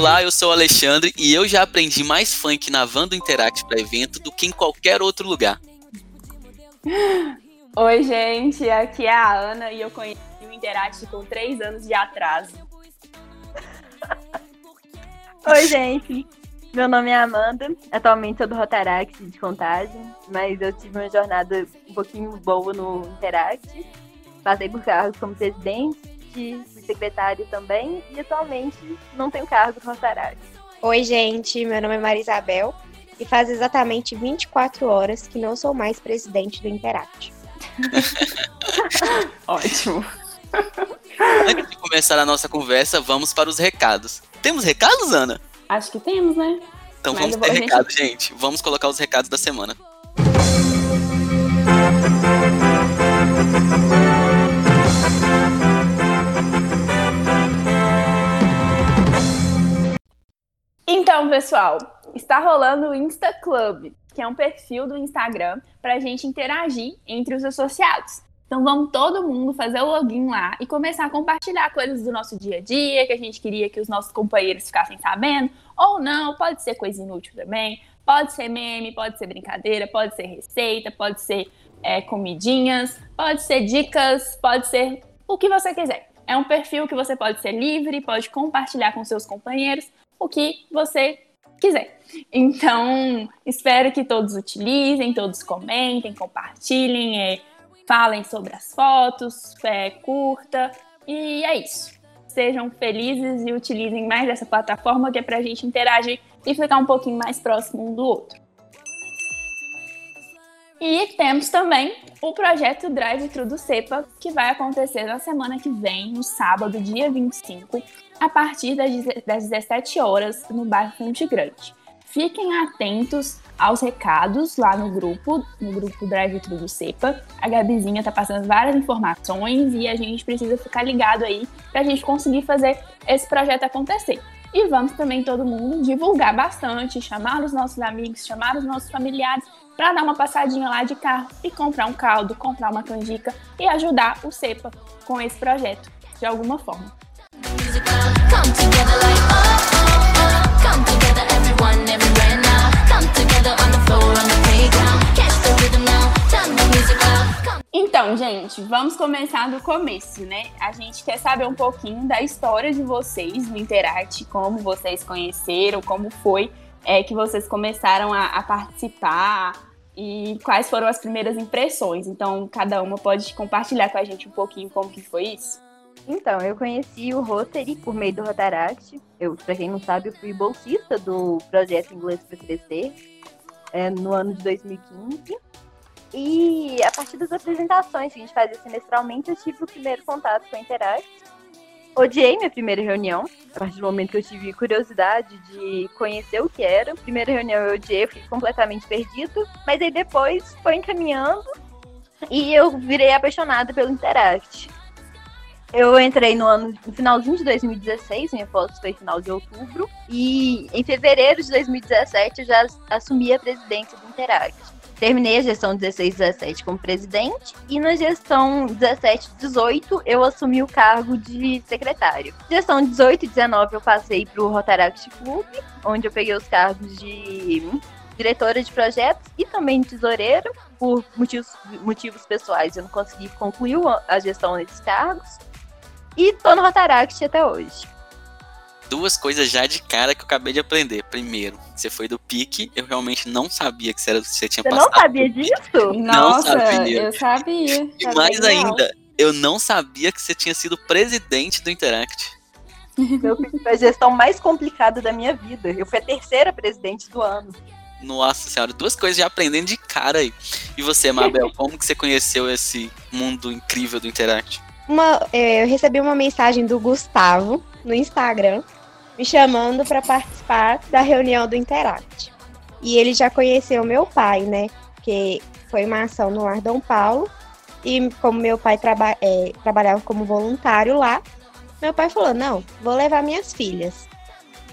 olá, eu sou o Alexandre e eu já aprendi mais funk na van do Interact para evento do que em qualquer outro lugar. Oi, gente, aqui é a Ana e eu conheci o Interact com três anos de atraso. Oi, gente. Meu nome é Amanda. Atualmente sou do Rotaract de Contagem, mas eu tive uma jornada um pouquinho boa no Interact. Passei por cargos como presidente, fui secretária também e atualmente não tenho cargo no Rotaract. Oi, gente. Meu nome é Maria Isabel e faz exatamente 24 horas que não sou mais presidente do Interact. Ótimo. Antes de começar a nossa conversa, vamos para os recados. Temos recados, Ana? Acho que temos, né? Então Mas vamos ter gente... recados, gente. Vamos colocar os recados da semana. Então, pessoal, está rolando o Insta Club, que é um perfil do Instagram para a gente interagir entre os associados. Então vamos todo mundo fazer o login lá e começar a compartilhar coisas do nosso dia a dia que a gente queria que os nossos companheiros ficassem sabendo, ou não, pode ser coisa inútil também, pode ser meme, pode ser brincadeira, pode ser receita, pode ser é, comidinhas, pode ser dicas, pode ser o que você quiser. É um perfil que você pode ser livre, pode compartilhar com seus companheiros o que você quiser. Então, espero que todos utilizem, todos comentem, compartilhem. É, falem sobre as fotos, é, curta, e é isso. Sejam felizes e utilizem mais essa plataforma que é para a gente interagir e ficar um pouquinho mais próximo um do outro. E temos também o projeto Drive Thru do CEPA, que vai acontecer na semana que vem, no sábado, dia 25, a partir das 17 horas, no bairro Fonte Grande. Fiquem atentos aos recados lá no grupo, no grupo Drive Thru do CEPA. A Gabizinha tá passando várias informações e a gente precisa ficar ligado aí pra gente conseguir fazer esse projeto acontecer. E vamos também todo mundo divulgar bastante, chamar os nossos amigos, chamar os nossos familiares para dar uma passadinha lá de carro e comprar um caldo, comprar uma canjica e ajudar o CEPA com esse projeto de alguma forma. Então, gente, vamos começar do começo, né? A gente quer saber um pouquinho da história de vocês no Interact, como vocês conheceram, como foi é, que vocês começaram a, a participar e quais foram as primeiras impressões. Então, cada uma pode compartilhar com a gente um pouquinho como que foi isso. Então, eu conheci o Rotary por meio do Rotaract. Eu, pra quem não sabe, eu fui bolsista do projeto Inglês para Crescer é, no ano de 2015. E a partir das apresentações que a gente fazia semestralmente, eu tive o primeiro contato com a Interact. Odiei minha primeira reunião, a partir do momento que eu tive curiosidade de conhecer o que era. Primeira reunião eu odiei, fiquei completamente perdido, mas aí depois foi encaminhando e eu virei apaixonada pelo Interact. Eu entrei no ano, no finalzinho de 2016, minha foto foi final de outubro, e em fevereiro de 2017 eu já assumi a presidência do Interact. Terminei a gestão 16 17 como presidente e na gestão 17 18 eu assumi o cargo de secretário. Gestão 18 e 19 eu passei para o Rotaract Club, onde eu peguei os cargos de diretora de projetos e também tesoureiro. Por motivos, motivos pessoais, eu não consegui concluir a gestão desses cargos. E tô no Rotaract até hoje. Duas coisas já de cara que eu acabei de aprender. Primeiro, você foi do pique, eu realmente não sabia que você, era, você tinha você passado. Você não sabia disso? Não Nossa, sabia. eu sabia. E tá mais ainda, eu não sabia que você tinha sido presidente do Interact. Eu fiz a gestão mais complicada da minha vida. Eu fui a terceira presidente do ano. Nossa senhora, duas coisas já aprendendo de cara aí. E você, Mabel, como que você conheceu esse mundo incrível do Interact? Uma, é, eu recebi uma mensagem do Gustavo no Instagram me chamando para participar da reunião do Interact. E ele já conheceu meu pai, né? Que foi uma ação no Lar Dom Paulo. E como meu pai traba é, trabalhava como voluntário lá, meu pai falou: não, vou levar minhas filhas.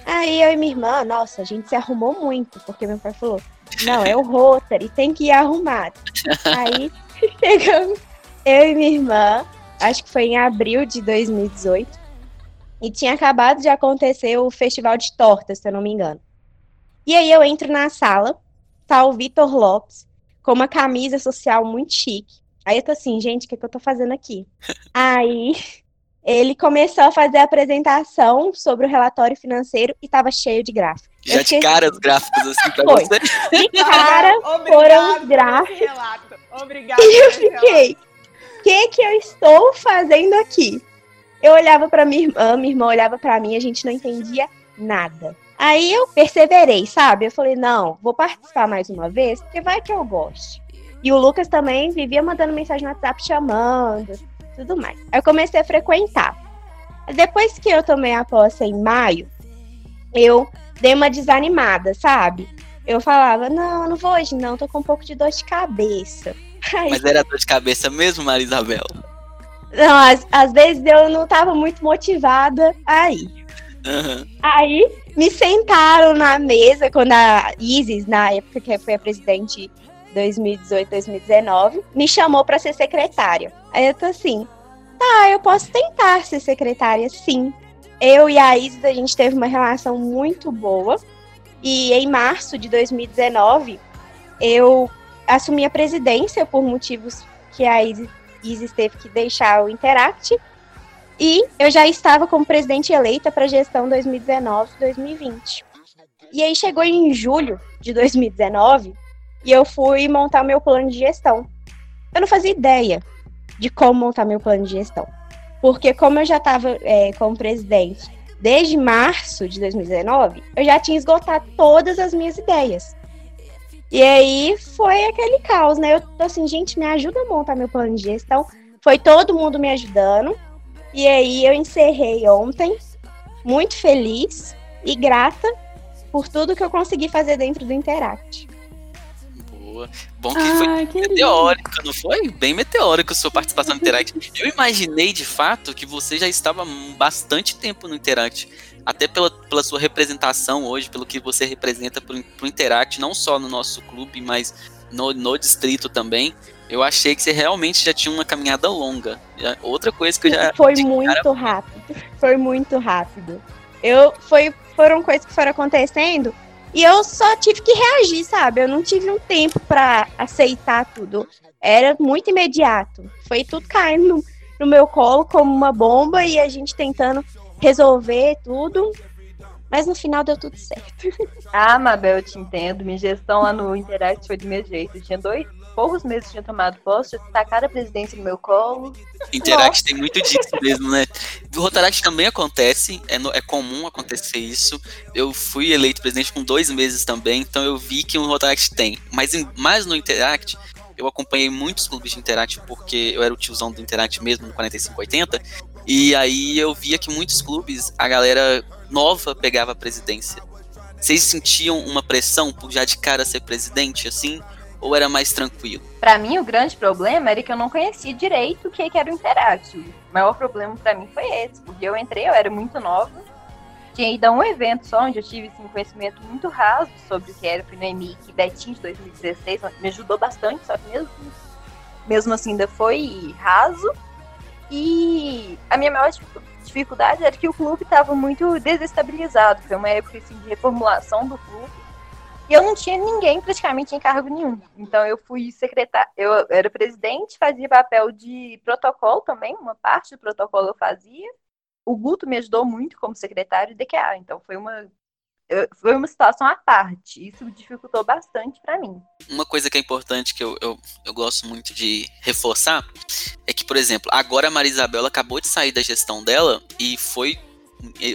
Aí eu e minha irmã, nossa, a gente se arrumou muito, porque meu pai falou: não, é o Rotary, tem que ir arrumado. Aí chegamos, eu e minha irmã, acho que foi em abril de 2018. E tinha acabado de acontecer o festival de tortas, se eu não me engano. E aí eu entro na sala, tá o Vitor Lopes, com uma camisa social muito chique. Aí eu tô assim, gente, o que, que eu tô fazendo aqui? aí ele começou a fazer a apresentação sobre o relatório financeiro e tava cheio de gráficos. Já de cara os gráficos assim pra Foi. você. De cara foram os gráficos. Obrigada. E eu fiquei, o que que eu estou fazendo aqui? Eu olhava pra minha irmã, minha irmã olhava pra mim, a gente não entendia nada. Aí eu perseverei, sabe? Eu falei, não, vou participar mais uma vez, porque vai que eu goste. E o Lucas também vivia mandando mensagem no WhatsApp chamando, tudo mais. Aí eu comecei a frequentar. Depois que eu tomei a posse em maio, eu dei uma desanimada, sabe? Eu falava, não, não vou hoje não, tô com um pouco de dor de cabeça. Aí, Mas era dor de cabeça mesmo, Maria Isabel? não, às, às vezes eu não tava muito motivada aí. Aham. Aí me sentaram na mesa quando a Isis, na época que foi a presidente 2018, 2019, me chamou para ser secretária. Aí eu tô assim, tá, eu posso tentar ser secretária, sim. Eu e a Isis, a gente teve uma relação muito boa. E em março de 2019, eu assumi a presidência por motivos que a Isis teve que deixar o Interact. E eu já estava como presidente eleita para a gestão 2019-2020. E aí chegou em julho de 2019 e eu fui montar meu plano de gestão. Eu não fazia ideia de como montar meu plano de gestão. Porque como eu já estava é, como presidente desde março de 2019, eu já tinha esgotado todas as minhas ideias. E aí foi aquele caos, né? Eu tô assim, gente, me ajuda a montar meu plano de gestão. Foi todo mundo me ajudando. E aí eu encerrei ontem, muito feliz e grata por tudo que eu consegui fazer dentro do Interact. Boa. Bom que foi Ai, que lindo. meteórico, não foi? Bem meteórico sua participação no Interact. Eu imaginei, de fato, que você já estava bastante tempo no Interact. Até pela, pela sua representação hoje, pelo que você representa pro, pro Interact, não só no nosso clube, mas no, no distrito também. Eu achei que você realmente já tinha uma caminhada longa. Outra coisa que eu já. Foi de cara- muito rápido. Foi muito rápido. Eu foi, foram coisas que foram acontecendo e eu só tive que reagir, sabe? Eu não tive um tempo pra aceitar tudo. Era muito imediato. Foi tudo caindo no, no meu colo como uma bomba e a gente tentando resolver tudo. Mas no final deu tudo certo. Ah, Mabel, eu te entendo. Minha gestão lá no Interact foi do meu jeito. Eu tinha dois, poucos meses que tinha tomado posse, tacaram a presidência no meu colo. Interact tem muito disso mesmo, né? O Rotaract também acontece, é, no- é comum acontecer isso. Eu fui eleito presidente com dois meses também, então eu vi que o Rotaract tem. Mas em- mais no Interact, eu acompanhei muitos clubes de Interact, porque eu era o tiozão do Interact mesmo, no 4580. E aí eu via que muitos clubes, a galera nova pegava a presidência. Vocês sentiam uma pressão por já de cara ser presidente, assim? Ou era mais tranquilo? Pra mim, o grande problema era que eu não conhecia direito o que era o Interact. O maior problema pra mim foi esse, porque eu entrei, eu era muito nova, tinha ido a um evento só, onde eu tive assim, um conhecimento muito raso sobre o que era, fui no EMIC Betim de 2016, me ajudou bastante, só que mesmo, mesmo assim ainda foi raso. E a minha maior dificu- dificuldade era que o clube estava muito desestabilizado, foi uma época assim, de reformulação do clube. E eu não tinha ninguém praticamente em cargo nenhum. Então eu fui secretária, eu era presidente, fazia papel de protocolo também, uma parte do protocolo eu fazia. O Guto me ajudou muito como secretário de DQA, então foi uma foi uma situação à parte. Isso dificultou bastante para mim. uma coisa que é importante que eu, eu, eu gosto muito de reforçar é que, por exemplo, agora a Maria Isabela acabou de sair da gestão dela e foi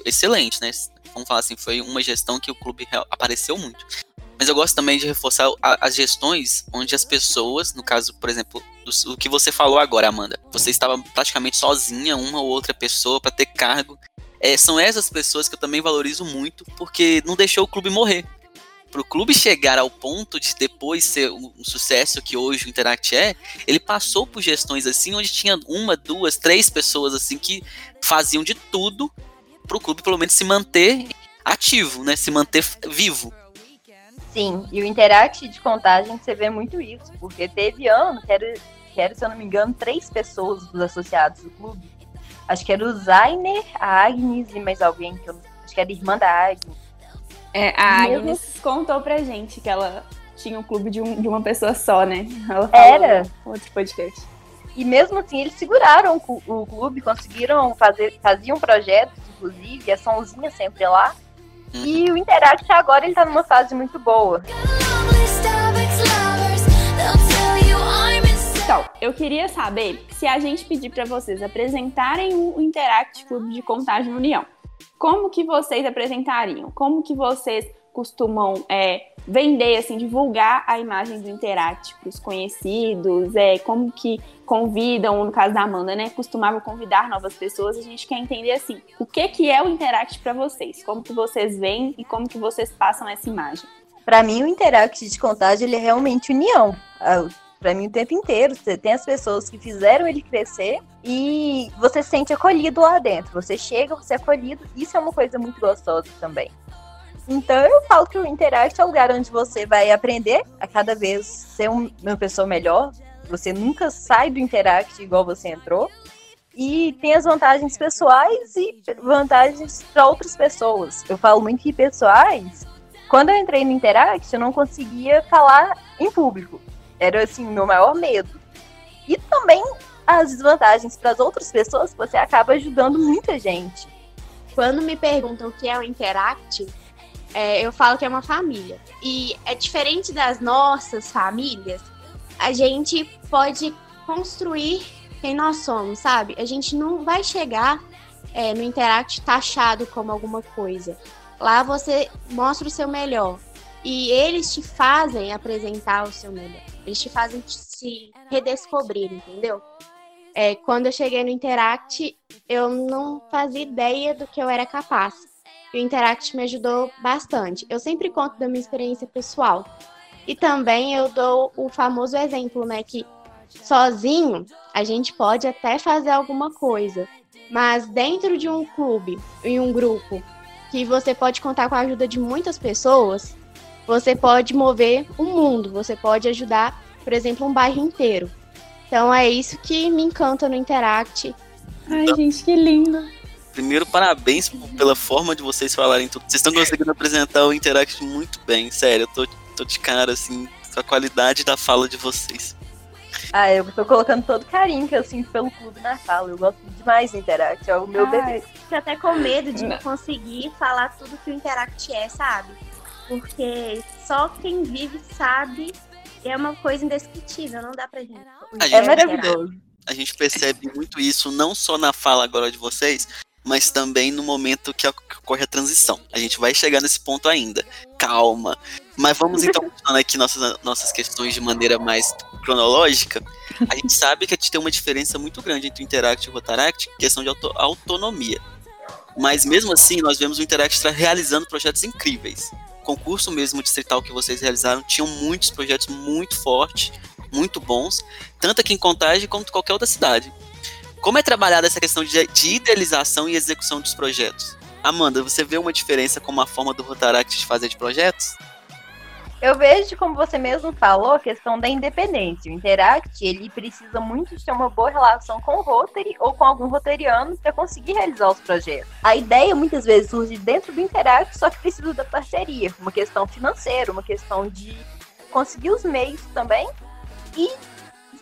excelente, né? Vamos falar assim, foi uma gestão que o clube apareceu muito. Mas eu gosto também de reforçar as gestões onde as pessoas, no caso, por exemplo, do, o que você falou agora, Amanda, você estava praticamente sozinha, uma ou outra pessoa para ter cargo. É, são essas pessoas que eu também valorizo muito, porque não deixou o clube morrer pro clube chegar ao ponto de depois ser um sucesso que hoje o Interact é, ele passou por gestões assim, onde tinha uma, duas, três pessoas assim que faziam de tudo pro clube pelo menos se manter ativo, né? Se manter vivo. Sim, e o Interact de contagem você vê muito isso, porque teve ano que era, que era, se eu não me engano, três pessoas dos associados do clube. Acho que era o Zainer, a Agnes e mais alguém, que eu acho que era irmã da Agnes. É, a Mesmo... Agnes contou pra gente que ela tinha um clube de, um, de uma pessoa só, né? Ela era. Outro podcast. E mesmo assim, eles seguraram o, clube, conseguiram fazer, faziam projetos, inclusive, a Sonzinha sempre lá. E o Interact agora ele tá numa fase muito boa. Então, eu queria saber se a gente pedir para vocês apresentarem o Interact Clube de Contagem União. Como que vocês apresentariam? Como que vocês costumam é, vender, assim, divulgar a imagem do Interact para os conhecidos? É, como que convidam, no caso da Amanda, né? Costumava convidar novas pessoas. A gente quer entender, assim, o que, que é o Interact para vocês? Como que vocês veem e como que vocês passam essa imagem? Para mim, o Interact de contagem ele é realmente união. Para mim o tempo inteiro. Você tem as pessoas que fizeram ele crescer e você se sente acolhido lá dentro. Você chega, você é acolhido. Isso é uma coisa muito gostosa também. Então eu falo que o Interact é o lugar onde você vai aprender a cada vez ser uma pessoa melhor. Você nunca sai do Interact igual você entrou. E tem as vantagens pessoais e vantagens para outras pessoas. Eu falo muito que pessoais. Quando eu entrei no Interact, eu não conseguia falar em público. Era assim, meu maior medo. E também as desvantagens para as outras pessoas, você acaba ajudando muita gente. Quando me perguntam o que é o Interact, é, eu falo que é uma família. E é diferente das nossas famílias, a gente pode construir quem nós somos, sabe? A gente não vai chegar é, no Interact taxado como alguma coisa. Lá você mostra o seu melhor. E eles te fazem apresentar o seu melhor. Eles te fazem se redescobrir, entendeu? É, quando eu cheguei no Interact, eu não fazia ideia do que eu era capaz. E o Interact me ajudou bastante. Eu sempre conto da minha experiência pessoal. E também eu dou o famoso exemplo, né? Que sozinho a gente pode até fazer alguma coisa. Mas dentro de um clube, em um grupo, que você pode contar com a ajuda de muitas pessoas, você pode mover o mundo, você pode ajudar, por exemplo, um bairro inteiro. Então é isso que me encanta no Interact. Ai, gente, que lindo. Primeiro, parabéns pela forma de vocês falarem tudo. Vocês estão conseguindo apresentar o Interact muito bem, sério. Eu tô, tô de cara, assim, com a qualidade da fala de vocês. Ah, eu tô colocando todo carinho que eu sinto pelo clube na fala. Eu gosto demais do Interact, é o meu Ai, bebê. Fico até com medo de não conseguir falar tudo que o Interact é, sabe? Porque só quem vive sabe é uma coisa indescritível, não dá pra gente. É maravilhoso. A gente percebe muito isso, não só na fala agora de vocês, mas também no momento que ocorre a transição. A gente vai chegar nesse ponto ainda. Calma. Mas vamos então continuando aqui nossas, nossas questões de maneira mais cronológica. A gente sabe que a gente tem uma diferença muito grande entre o Interact e o Rotaract, questão de auto autonomia. Mas mesmo assim, nós vemos o Interact realizando projetos incríveis concurso mesmo distrital que vocês realizaram, tinham muitos projetos muito fortes, muito bons, tanto aqui em Contagem como em qualquer outra cidade. Como é trabalhada essa questão de, de idealização e execução dos projetos? Amanda, você vê uma diferença com a forma do Rotaract de fazer de projetos? Eu vejo, como você mesmo falou, a questão da independência. O Interact, ele precisa muito de ter uma boa relação com o Rotary ou com algum roteriano para conseguir realizar os projetos. A ideia muitas vezes surge dentro do Interact, só que precisa da parceria, uma questão financeira, uma questão de conseguir os meios também. E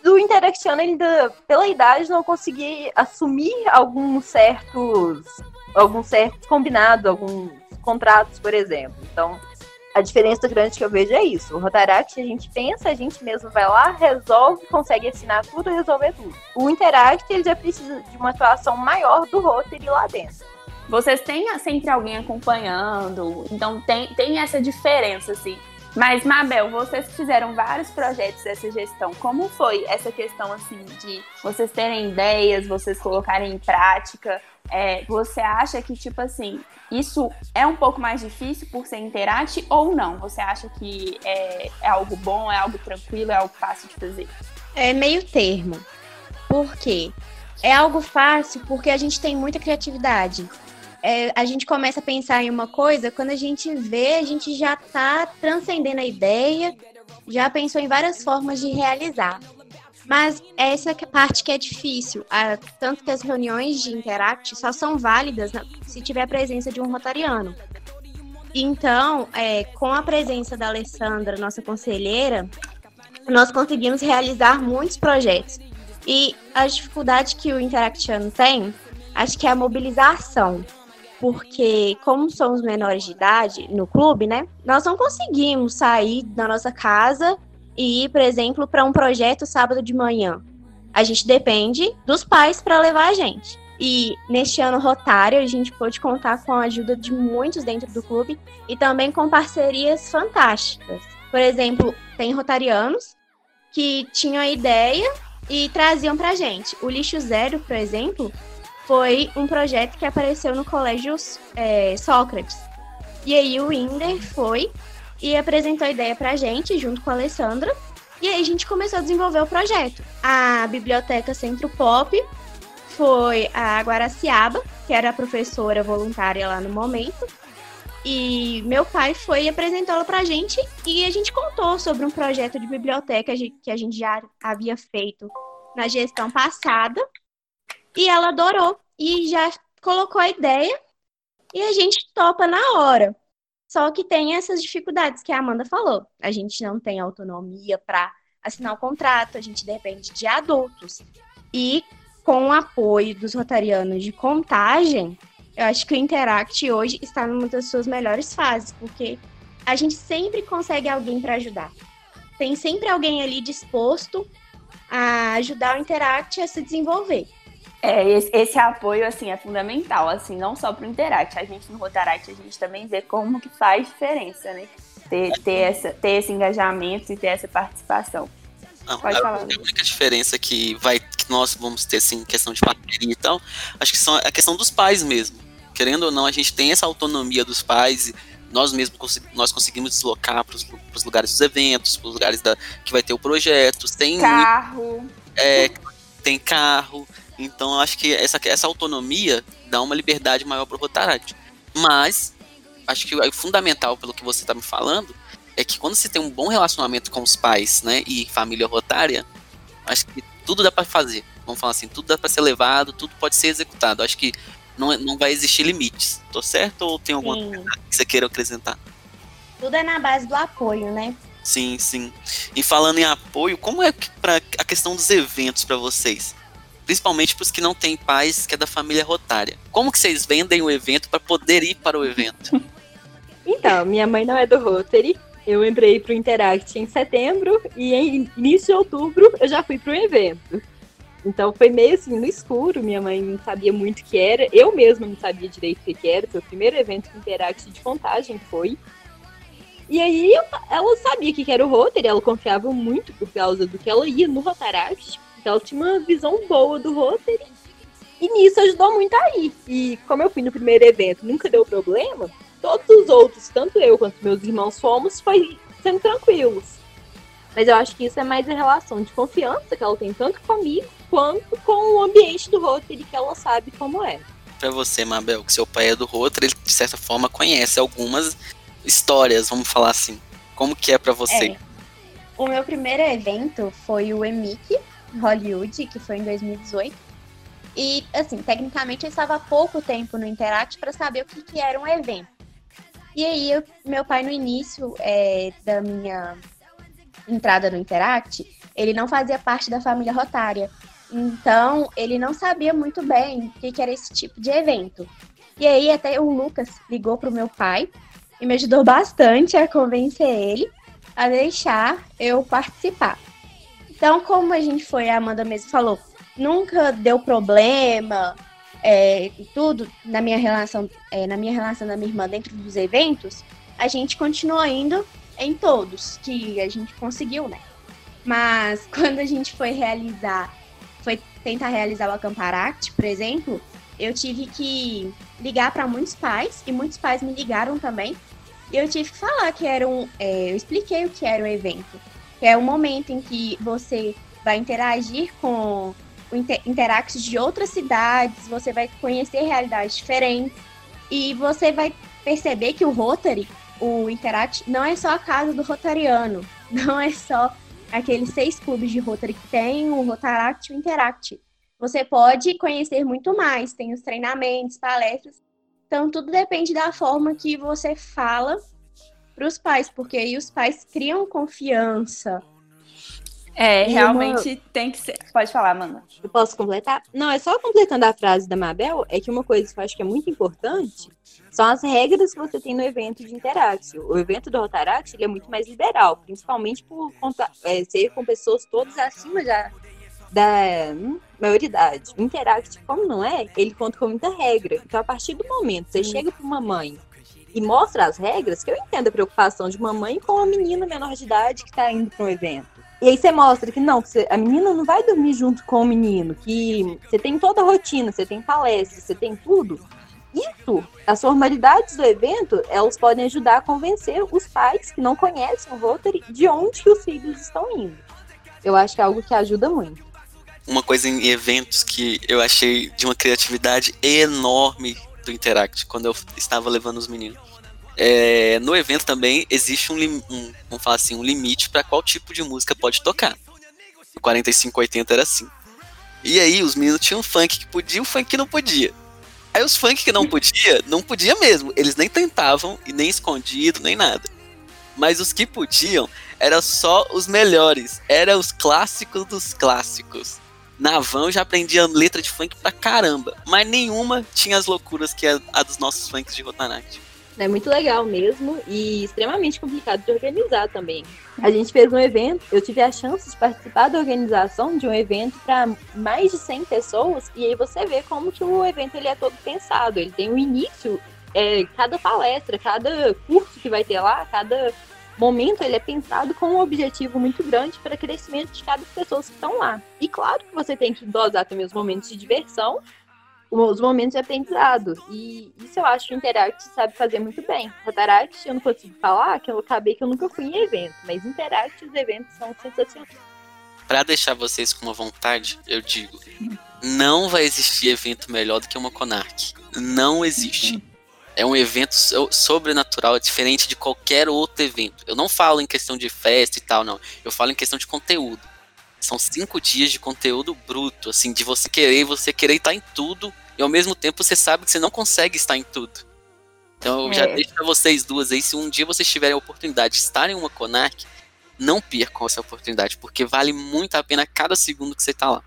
do Interaction ainda, pela idade, não conseguir assumir alguns certos, alguns certos combinados, alguns contratos, por exemplo. Então, a diferença grande que eu vejo é isso. O Rotaract, a gente pensa, a gente mesmo vai lá, resolve, consegue assinar tudo, resolver tudo. O Interact, ele já precisa de uma atuação maior do Rotary lá dentro. Vocês têm sempre alguém acompanhando, então tem, tem essa diferença, assim. Mas, Mabel, vocês fizeram vários projetos dessa gestão. Como foi essa questão, assim, de vocês terem ideias, vocês colocarem em prática? É, você acha que, tipo assim, isso é um pouco mais difícil por ser interate ou não? Você acha que é, é algo bom, é algo tranquilo, é algo fácil de fazer? É meio termo. Por quê? É algo fácil porque a gente tem muita criatividade é, a gente começa a pensar em uma coisa, quando a gente vê, a gente já está transcendendo a ideia, já pensou em várias formas de realizar. Mas essa é a parte que é difícil. Ah, tanto que as reuniões de Interact só são válidas se tiver a presença de um rotariano. Então, é, com a presença da Alessandra, nossa conselheira, nós conseguimos realizar muitos projetos. E a dificuldade que o Interactiano tem, acho que é a mobilização. Porque, como somos menores de idade no clube, né? Nós não conseguimos sair da nossa casa e ir, por exemplo, para um projeto sábado de manhã. A gente depende dos pais para levar a gente. E neste ano rotário, a gente pôde contar com a ajuda de muitos dentro do clube e também com parcerias fantásticas. Por exemplo, tem rotarianos que tinham a ideia e traziam pra gente. O Lixo Zero, por exemplo, foi um projeto que apareceu no Colégio é, Sócrates. E aí o Inder foi e apresentou a ideia pra gente, junto com a Alessandra. E aí a gente começou a desenvolver o projeto. A Biblioteca Centro Pop foi a Guaraciaba, que era a professora voluntária lá no momento. E meu pai foi apresentou ela a gente e a gente contou sobre um projeto de biblioteca que a gente já havia feito na gestão passada. E ela adorou e já colocou a ideia e a gente topa na hora. Só que tem essas dificuldades que a Amanda falou. A gente não tem autonomia para assinar o contrato, a gente depende de adultos. E com o apoio dos rotarianos de contagem, eu acho que o Interact hoje está numa das suas melhores fases, porque a gente sempre consegue alguém para ajudar. Tem sempre alguém ali disposto a ajudar o Interact a se desenvolver. É, esse, esse, apoio, assim, é fundamental, assim, não só para o Interact. A gente no Rotaract, a gente também vê como que faz diferença, né? Ter, ter, essa, ter esse engajamento e ter essa participação. Não, Pode a, falar. A única diferença que vai que nós vamos ter assim, questão de parceria e tal, acho que são a questão dos pais mesmo. Querendo ou não, a gente tem essa autonomia dos pais. Nós mesmos nós conseguimos deslocar para os lugares dos eventos, para os lugares da, que vai ter o projeto. Tem carro. É, tem carro. Então, acho que essa, essa autonomia dá uma liberdade maior para o Rotaract. Mas, acho que o fundamental, pelo que você está me falando, é que quando você tem um bom relacionamento com os pais, né, e família rotária, acho que tudo dá para fazer. Vamos falar assim, tudo dá para ser levado, tudo pode ser executado. Acho que não, não vai existir limites. Tô certo ou tem alguma sim. coisa que você queira acrescentar? Tudo é na base do apoio, né? Sim, sim. E falando em apoio, como é para a questão dos eventos para vocês? Principalmente para os que não têm pais, que é da família rotária. Como que vocês vendem o evento para poder ir para o evento? Então, minha mãe não é do Rotary, eu entrei pro Interact em setembro e em início de outubro eu já fui pro evento. Então foi meio assim no escuro, minha mãe não sabia muito o que era, eu mesma não sabia direito o que era, foi o primeiro evento que Interact de contagem foi. E aí ela sabia que era o Rotary, ela confiava muito por causa do que ela ia no Rotaract, ela tinha uma visão boa do Rotary. E nisso ajudou muito aí. E como eu fui no primeiro evento, nunca deu problema, todos os outros, tanto eu quanto meus irmãos fomos, foi sendo tranquilos. Mas eu acho que isso é mais a relação de confiança que ela tem tanto comigo quanto com o ambiente do Rotary que ela sabe como é. Para você, Mabel, que seu pai é do Rotary, ele de certa forma conhece algumas histórias, vamos falar assim. Como que é para você? É. O meu primeiro evento foi o EMIC Hollywood, que foi em 2018. E, assim, tecnicamente eu estava há pouco tempo no Interact para saber o que, que era um evento. E aí, eu, meu pai, no início é, da minha entrada no Interact, ele não fazia parte da família rotária. Então, ele não sabia muito bem o que, que era esse tipo de evento. E aí, até o Lucas ligou pro meu pai e me ajudou bastante a convencer ele a deixar eu participar. Então, como a gente foi, a Amanda mesmo falou, nunca deu problema, é, tudo, na minha relação, é, na minha relação da minha irmã dentro dos eventos, a gente continuou indo em todos que a gente conseguiu, né? Mas quando a gente foi realizar, foi tentar realizar o Acamparact, por exemplo, eu tive que ligar para muitos pais e muitos pais me ligaram também. E eu tive que falar que era um, é, eu expliquei o que era o evento, é o momento em que você vai interagir com Interact de outras cidades, você vai conhecer realidades diferentes e você vai perceber que o Rotary, o Interact, não é só a casa do Rotariano, não é só aqueles seis clubes de Rotary que tem, o Rotaract e o Interact. Você pode conhecer muito mais, tem os treinamentos, palestras. Então, tudo depende da forma que você fala para os pais, porque aí os pais criam confiança. É, e realmente uma... tem que ser. Pode falar, Amanda. Eu posso completar? Não, é só completando a frase da Mabel, é que uma coisa que eu acho que é muito importante são as regras que você tem no evento de Interact. O evento do Rotaract ele é muito mais liberal, principalmente por é, ser com pessoas todas acima já da hum, maioridade. Interact, como não é, ele conta com muita regra. Então, a partir do momento que você hum. chega para uma mãe e mostra as regras, que eu entendo a preocupação de uma mãe com uma menina menor de idade que está indo para um evento. E aí você mostra que não, que a menina não vai dormir junto com o menino, que você tem toda a rotina, você tem palestra, você tem tudo. Isso, as formalidades do evento, elas podem ajudar a convencer os pais que não conhecem o Rotary de onde que os filhos estão indo. Eu acho que é algo que ajuda muito. Uma coisa em eventos que eu achei de uma criatividade enorme do Interact, quando eu estava levando os meninos. É, no evento também existe um, um, vamos falar assim, um limite para qual tipo de música pode tocar. No 4580 era assim. E aí os meninos tinham funk que podia o funk que não podia. Aí os funk que não podia, não podia mesmo. Eles nem tentavam, e nem escondido, nem nada. Mas os que podiam, era só os melhores. Era os clássicos dos clássicos. Na van já aprendia letra de funk pra caramba. Mas nenhuma tinha as loucuras que é a dos nossos funks de Rotanact. É muito legal mesmo e extremamente complicado de organizar também. A gente fez um evento, eu tive a chance de participar da organização de um evento para mais de 100 pessoas e aí você vê como que o evento ele é todo pensado. Ele tem um início, é, cada palestra, cada curso que vai ter lá, cada momento ele é pensado com um objetivo muito grande para crescimento de cada pessoa que estão lá. E claro que você tem que dosar também os momentos de diversão os momentos de aprendizado. E isso eu acho que o Interact sabe fazer muito bem. Rotaract, eu não consigo falar, que eu acabei que eu nunca fui em evento, mas Interact, os eventos são sensacionais. Para deixar vocês com uma vontade, eu digo, não vai existir evento melhor do que uma Conark. Não existe. É um evento sobrenatural, é diferente de qualquer outro evento. Eu não falo em questão de festa e tal, não. Eu falo em questão de conteúdo. São cinco dias de conteúdo bruto, assim, de você querer, você querer estar em tudo e ao mesmo tempo você sabe que você não consegue estar em tudo. Então eu é. já deixo pra vocês duas aí, se um dia vocês tiverem a oportunidade de estar em uma Conark, não percam essa oportunidade, porque vale muito a pena cada segundo que você tá lá.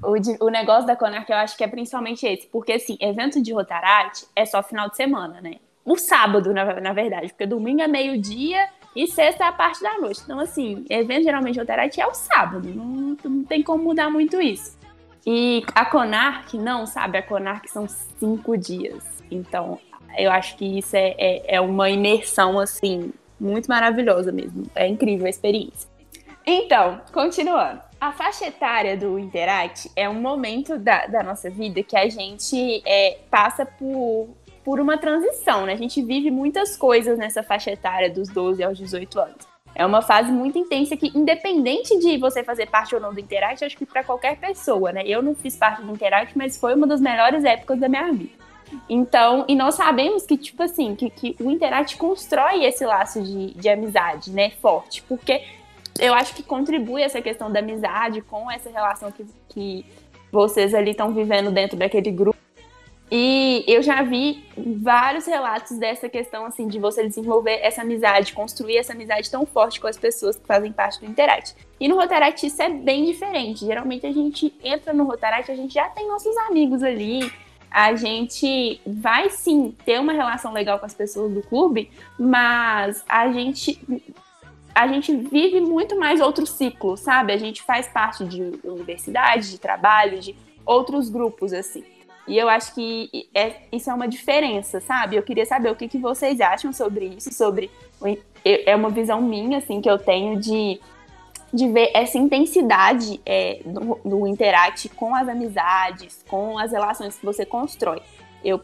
O, o negócio da Conark eu acho que é principalmente esse, porque assim, evento de Rotaract é só final de semana, né? O sábado, na, na verdade, porque domingo é meio-dia e sexta é a parte da noite. Então, assim, evento geralmente de Rotaract é o sábado, não, não tem como mudar muito isso. E a Conark, não, sabe? A Conark são cinco dias. Então, eu acho que isso é, é, é uma imersão, assim, muito maravilhosa mesmo. É incrível a experiência. Então, continuando. A faixa etária do Interact é um momento da, da nossa vida que a gente é, passa por, por uma transição, né? A gente vive muitas coisas nessa faixa etária dos 12 aos 18 anos. É uma fase muito intensa que, independente de você fazer parte ou não do Interact, acho que para qualquer pessoa, né? Eu não fiz parte do Interact, mas foi uma das melhores épocas da minha vida. Então, e nós sabemos que, tipo assim, que, que o Interact constrói esse laço de, de amizade, né? Forte. Porque eu acho que contribui essa questão da amizade com essa relação que, que vocês ali estão vivendo dentro daquele grupo e eu já vi vários relatos dessa questão, assim, de você desenvolver essa amizade, construir essa amizade tão forte com as pessoas que fazem parte do Interact. E no Rotaract isso é bem diferente. Geralmente a gente entra no Rotaract, a gente já tem nossos amigos ali, a gente vai sim ter uma relação legal com as pessoas do clube, mas a gente a gente vive muito mais outro ciclo, sabe? A gente faz parte de universidade, de trabalho, de outros grupos assim. E eu acho que é, isso é uma diferença, sabe? Eu queria saber o que, que vocês acham sobre isso, sobre. É uma visão minha, assim, que eu tenho de, de ver essa intensidade é, do, do Interact com as amizades, com as relações que você constrói. Eu,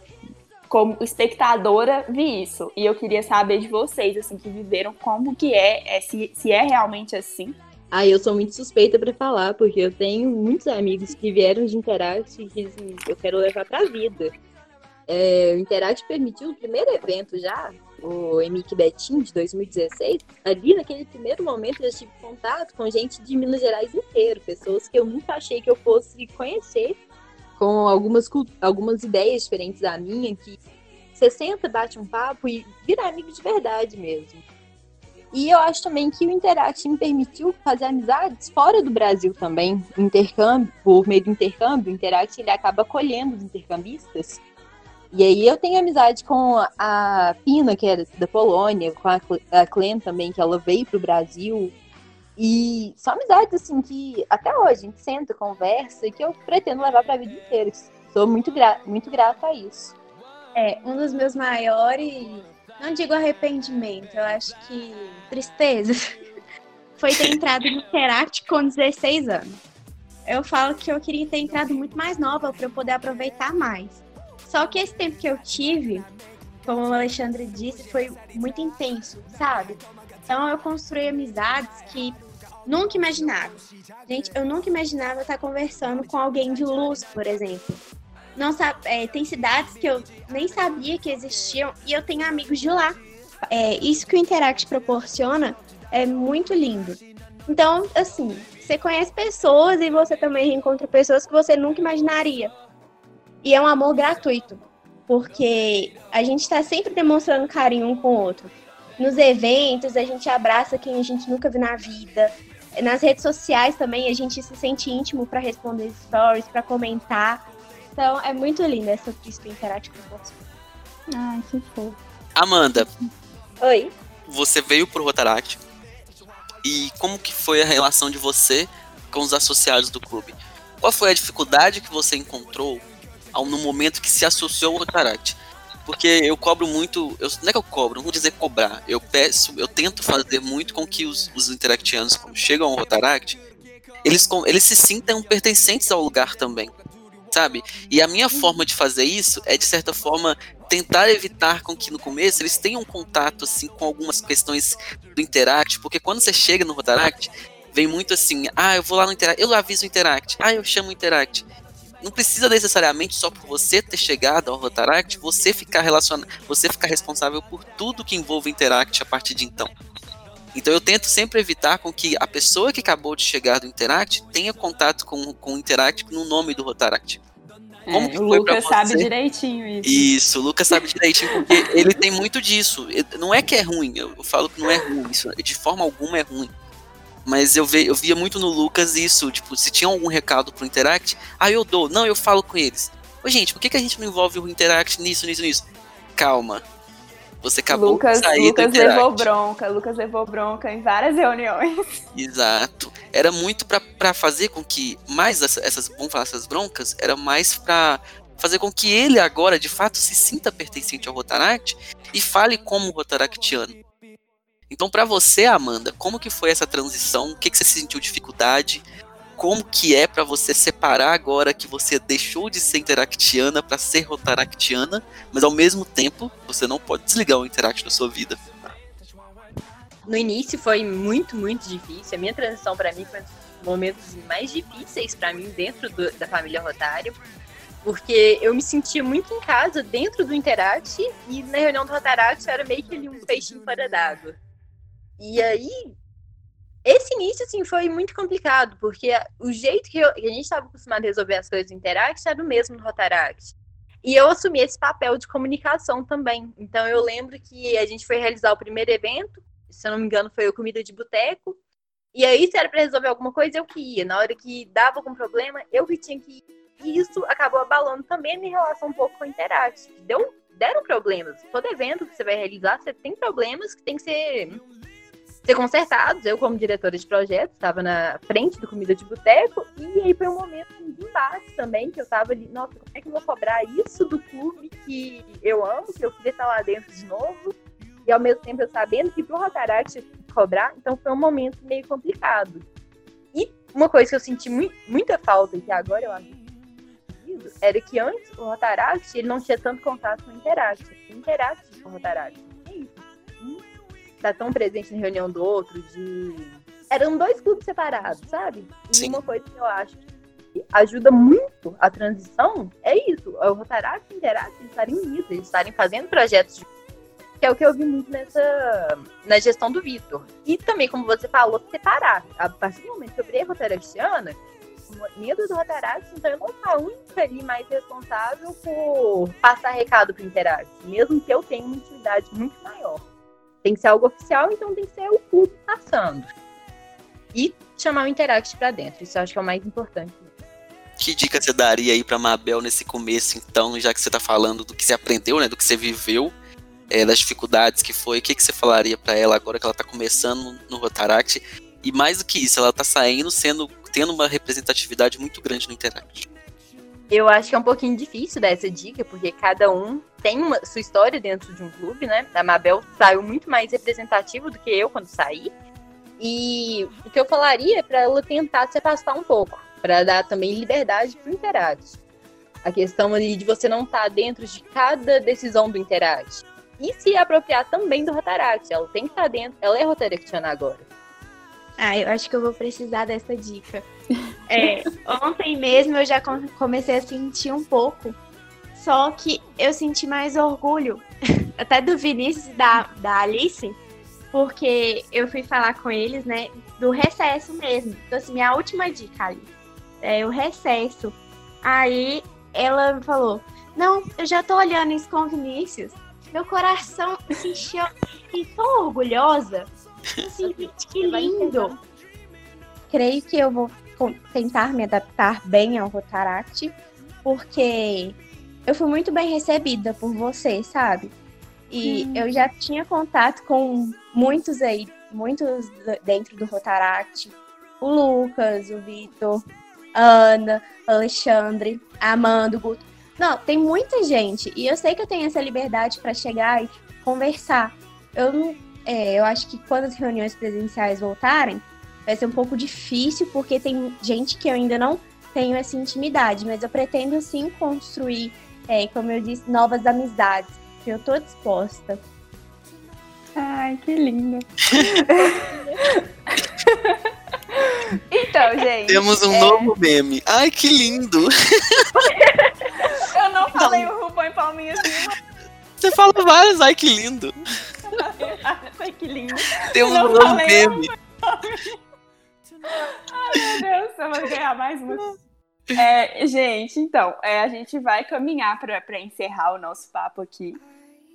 como espectadora, vi isso. E eu queria saber de vocês, assim, que viveram, como que é, é se, se é realmente assim ah, eu sou muito suspeita para falar, porque eu tenho muitos amigos que vieram de Interact e dizem eu quero levar para a vida. É, o Interact permitiu o primeiro evento já, o Emic Betim, de 2016, ali naquele primeiro momento eu tive contato com gente de Minas Gerais inteiro, pessoas que eu nunca achei que eu fosse conhecer, com algumas, algumas ideias diferentes da minha, que você senta, bate um papo e vira amigo de verdade mesmo. E eu acho também que o Interact me permitiu fazer amizades fora do Brasil também. Intercâmbio, por meio do intercâmbio, o Interact ele acaba acolhendo os intercambistas. E aí eu tenho amizade com a Pina, que é da Polônia, com a Clem também, que ela veio para o Brasil. E são amizades assim que até hoje a gente senta, conversa e que eu pretendo levar para a vida inteira. Sou muito, gra muito grata a isso. É, um dos meus maiores, não digo arrependimento, eu acho que tristeza, foi ter entrado no Interact com 16 anos. Eu falo que eu queria ter entrado muito mais nova para eu poder aproveitar mais. Só que esse tempo que eu tive, como o Alexandre disse, foi muito intenso, sabe? Então eu construí amizades que nunca imaginava. Gente, eu nunca imaginava estar conversando com alguém de luz, por exemplo. Não sabe, é, tem cidades que eu nem sabia que existiam e eu tenho amigos de lá. É, isso que o Interact proporciona é muito lindo. Então, assim, você conhece pessoas e você também encontra pessoas que você nunca imaginaria. E é um amor gratuito, porque a gente está sempre demonstrando carinho um com o outro. Nos eventos, a gente abraça quem a gente nunca viu na vida. Nas redes sociais também, a gente se sente íntimo para responder stories, para comentar. Então, é muito lindo essa pista interactiva com você. Ai, que fofo. Amanda. Oi. Você veio pro Rotaract. E como que foi a relação de você com os associados do clube? Qual foi a dificuldade que você encontrou no momento que se associou ao Rotaract. Porque eu cobro muito, eu, não é que eu cobro, não vou dizer cobrar, eu peço, eu tento fazer muito com que os, os interactianos, quando chegam ao Rotaract, eles, eles se sintam pertencentes ao lugar também, sabe? E a minha forma de fazer isso é, de certa forma, tentar evitar com que no começo eles tenham contato assim com algumas questões do Interact, porque quando você chega no Rotaract, vem muito assim, ah, eu vou lá no Interact, eu aviso o Interact, ah, eu chamo o Interact não precisa necessariamente só por você ter chegado ao Rotaract, você ficar relacionado, você ficar responsável por tudo que envolve o Interact a partir de então. Então eu tento sempre evitar com que a pessoa que acabou de chegar do Interact tenha contato com, com o Interact no nome do Rotaract. É, Como é, o Lucas sabe direitinho isso. Isso, o Lucas sabe direitinho, porque ele tem muito disso. Não é que é ruim, eu falo que não é ruim, isso de forma alguma é ruim. Mas eu, ve, eu via muito no Lucas isso, tipo, se tinha algum recado pro Interact, aí ah, eu dou, não, eu falo com eles. Ô, gente, por que, que a gente não envolve o Interact nisso, nisso, nisso? Calma. Você acabou Lucas, de sair Lucas do Interact. levou bronca, Lucas levou bronca em várias reuniões. Exato. Era muito para fazer com que mais essas, essas, vamos falar essas broncas, era mais para fazer com que ele agora de fato se sinta pertencente ao Rotaract e fale como Rotaractiano. Então, para você, Amanda, como que foi essa transição? O que, que você sentiu dificuldade? Como que é para você separar agora que você deixou de ser interactiana para ser rotaractiana, mas ao mesmo tempo você não pode desligar o interact da sua vida? No início foi muito, muito difícil. A minha transição para mim foi um dos momentos mais difíceis para mim dentro do, da família Rotário, porque eu me sentia muito em casa dentro do Interact e na reunião do Rotaract era meio que um peixinho fora d'água. E aí, esse início, assim, foi muito complicado, porque o jeito que, eu, que a gente estava acostumado a resolver as coisas no Interact era o mesmo no Rotaract. E eu assumi esse papel de comunicação também. Então, eu lembro que a gente foi realizar o primeiro evento, se eu não me engano, foi o Comida de Boteco. E aí, se era para resolver alguma coisa, eu que ia. Na hora que dava algum problema, eu que tinha que ir. E isso acabou abalando também a minha relação um pouco com o Interact. Deu, deram problemas. Todo evento que você vai realizar, você tem problemas que tem que ser ser consertados. Eu, como diretora de projeto, estava na frente do Comida de Boteco, e aí foi um momento de embate também, que eu estava ali, nossa, como é que eu vou cobrar isso do clube que eu amo, que eu queria estar lá dentro de novo, e ao mesmo tempo eu sabendo que pro Rotaract cobrar, então foi um momento meio complicado. E uma coisa que eu senti mu muita falta, e que agora eu acho era que antes o Rotaract ele não tinha tanto contato com o Interact. Interact com o Rotaract. É isso tá tão presente na reunião do outro, de. Eram dois clubes separados, sabe? E Sim. uma coisa que eu acho que ajuda muito a transição é isso: é o Rotaract e o Interact estarem unidos, eles estarem fazendo projetos que é o que eu vi muito nessa na gestão do Vitor. E também, como você falou, separar. A partir do momento que eu virei rotaraxiana, medo do Rotaract, então eu não sou a única ali mais responsável por passar recado pro Interact, mesmo que eu tenha uma intimidade muito maior. Tem que ser algo oficial, então tem que ser o clube passando. E chamar o Interact para dentro, isso eu acho que é o mais importante. Que dica você daria aí pra Mabel nesse começo, então, já que você tá falando do que você aprendeu, né, do que você viveu, é, das dificuldades que foi, o que, que você falaria para ela agora que ela tá começando no Rotaract? E mais do que isso, ela tá saindo sendo tendo uma representatividade muito grande no Interact. Eu acho que é um pouquinho difícil dar essa dica, porque cada um tem uma sua história dentro de um clube, né? A Mabel saiu muito mais representativo do que eu quando saí. E o que eu falaria é para ela tentar se afastar um pouco, para dar também liberdade para o Interact. A questão ali de você não estar tá dentro de cada decisão do Interact. E se apropriar também do Rotaract. Ela tem que estar tá dentro. Ela é Rotaractiana agora. Ah, eu acho que eu vou precisar dessa dica. É, ontem mesmo eu já comecei a sentir um pouco. Só que eu senti mais orgulho, até do Vinícius e da, da Alice, porque eu fui falar com eles, né, do recesso mesmo. Então, assim, minha última dica, Alice, é o recesso. Aí ela falou: Não, eu já tô olhando isso com o Vinícius. Meu coração se encheu. Fiquei tão orgulhosa Sim, que lindo! Creio que eu vou tentar me adaptar bem ao Rotaract, porque eu fui muito bem recebida por você, sabe? E hum. eu já tinha contato com muitos aí, muitos dentro do Rotaract. O Lucas, o Vitor, Ana, Alexandre, Amanda, Guto. Não, tem muita gente. E eu sei que eu tenho essa liberdade para chegar e conversar. Eu não é, eu acho que quando as reuniões presenciais voltarem, vai ser um pouco difícil, porque tem gente que eu ainda não tenho essa intimidade, mas eu pretendo sim construir, é, como eu disse, novas amizades, que eu tô disposta. Ai, que lindo. então, gente. Temos um é... novo meme. Ai, que lindo. eu não falei não. o Rubão em palminhas Você fala vários, ai que lindo. Ai, que lindo. Tem um novo meme. Ai, meu Deus, vamos ganhar mais muito. É, gente, então, é, a gente vai caminhar para encerrar o nosso papo aqui.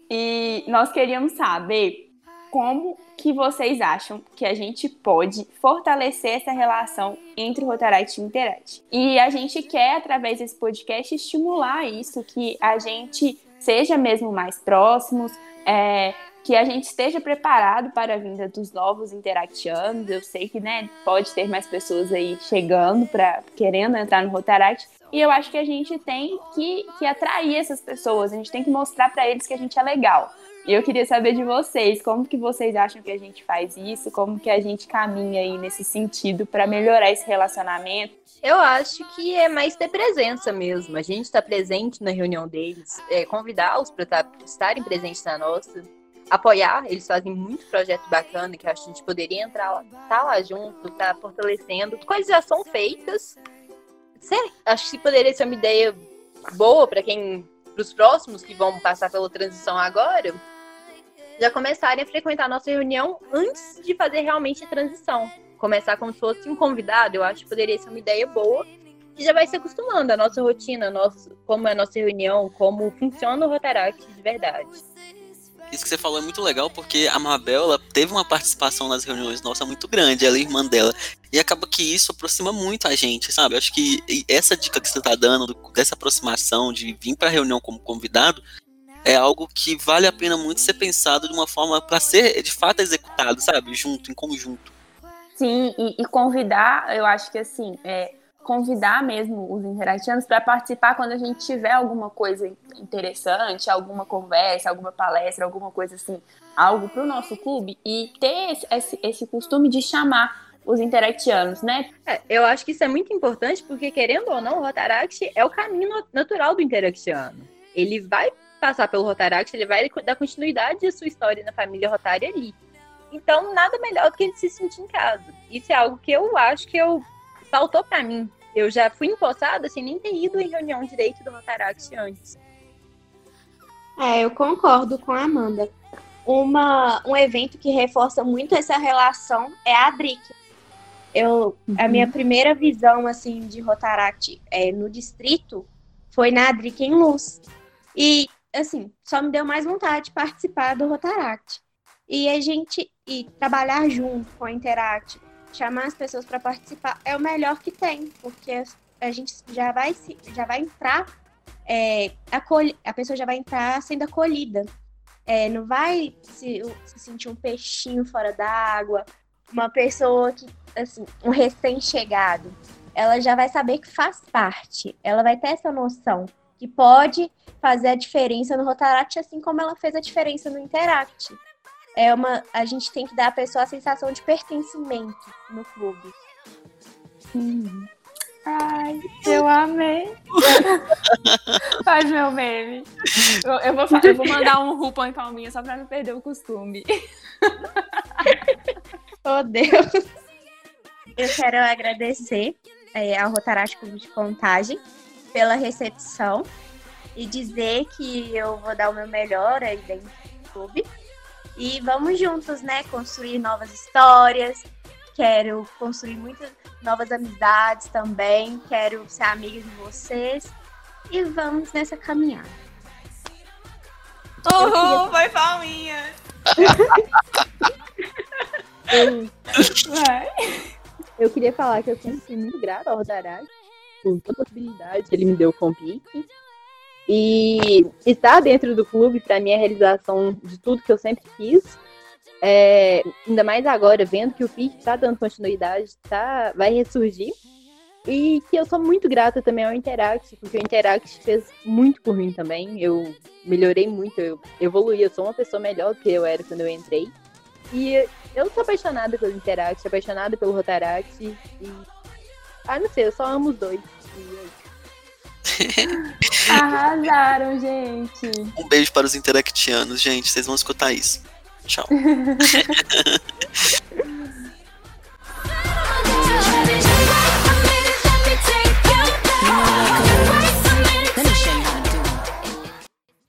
E nós queríamos saber como que vocês acham que a gente pode fortalecer essa relação entre o Rotaract e o Interact. E a gente quer, através desse podcast, estimular isso, que a gente seja mesmo mais próximos, é, que a gente esteja preparado para a vinda dos novos interactianos. Eu sei que, né, pode ter mais pessoas aí chegando para querendo entrar no Rotaract. E eu acho que a gente tem que, que atrair essas pessoas, a gente tem que mostrar para eles que a gente é legal. E eu queria saber de vocês, como que vocês acham que a gente faz isso? Como que a gente caminha aí nesse sentido para melhorar esse relacionamento? Eu acho que é mais ter presença mesmo. A gente está presente na reunião deles, é, convidá-los para tá, estarem presentes na nossa apoiar. Eles fazem muito projeto bacana que acho que a gente poderia entrar tá lá junto, tá fortalecendo. Coisas já são feitas. acho que poderia ser uma ideia boa para quem, para os próximos que vão passar pela transição agora, já começarem a frequentar a nossa reunião antes de fazer realmente a transição. Começar como se fosse um convidado, eu acho que poderia ser uma ideia boa que já vai se acostumando a nossa rotina, nosso, como é a nossa reunião, como funciona o Rotaract de verdade isso que você falou é muito legal, porque a Mabel ela teve uma participação nas reuniões nossa muito grande, ela é irmã dela. E acaba que isso aproxima muito a gente, sabe? Eu acho que essa dica que você tá dando, dessa aproximação, de vir pra reunião como convidado, é algo que vale a pena muito ser pensado de uma forma para ser de fato executado, sabe? Junto, em conjunto. Sim, e, e convidar, eu acho que assim, é, convidar mesmo os interactianos para participar quando a gente tiver alguma coisa interessante, alguma conversa, alguma palestra, alguma coisa assim, algo para o nosso clube e ter esse, esse costume de chamar os interactianos, né? É, eu acho que isso é muito importante porque, querendo ou não, o Rotaract é o caminho natural do interactiano. Ele vai passar pelo Rotaract, ele vai dar continuidade à sua história na família Rotária ali. Então, nada melhor do que ele se sentir em casa. Isso é algo que eu acho que eu faltou para mim. Eu já fui empossada sem nem ter ido em reunião direito do Rotaract antes. É, eu concordo com a Amanda. uma, um evento que reforça muito essa relação é a DRIC. Eu, A minha primeira visão assim de Rotaract é, no distrito foi na DRIC em Luz. E, assim, só me deu mais vontade de participar do Rotaract. E a gente e trabalhar junto com a Interact, chamar as pessoas para participar é o melhor que tem, porque a gente já vai se, já vai entrar é, acolhe, a pessoa já vai entrar sendo acolhida. É, não vai se, se sentir um peixinho fora d'água, uma pessoa que, assim, um recém-chegado. Ela já vai saber que faz parte, ela vai ter essa noção que pode fazer a diferença no Rotaract, assim como ela fez a diferença no Interact. É uma, a gente tem que dar à pessoa a sensação de pertencimento no clube. Ai, eu amei. Faz meu meme. Eu, eu, vou, eu vou mandar um RuPaul em palminha só pra não perder o costume. oh, Deus. Eu quero agradecer é, ao Rotaract Clube de Contagem pela recepção e dizer que eu vou dar o meu melhor aí dentro do clube. E vamos juntos, né? Construir novas histórias. Quero construir muitas novas amizades também. Quero ser amiga de vocês. E vamos nessa caminhada. Uhul, foi palminha! eu, eu queria falar que eu sempre fui muito grata ao Rodaraki por toda a possibilidade que ele me deu com o Pique. E estar dentro do clube, para mim, é a realização de tudo que eu sempre quis. É, ainda mais agora, vendo que o FIC está dando continuidade, tá, vai ressurgir. E que eu sou muito grata também ao Interact, porque o Interact fez muito por mim também. Eu melhorei muito, eu evoluí, eu sou uma pessoa melhor do que eu era quando eu entrei. E eu sou apaixonada pelo Interact, apaixonada pelo Rotaract. E. Ah, não sei, eu só amo os dois. Arrasaram, gente. Um beijo para os interactianos, gente. Vocês vão escutar isso. Tchau.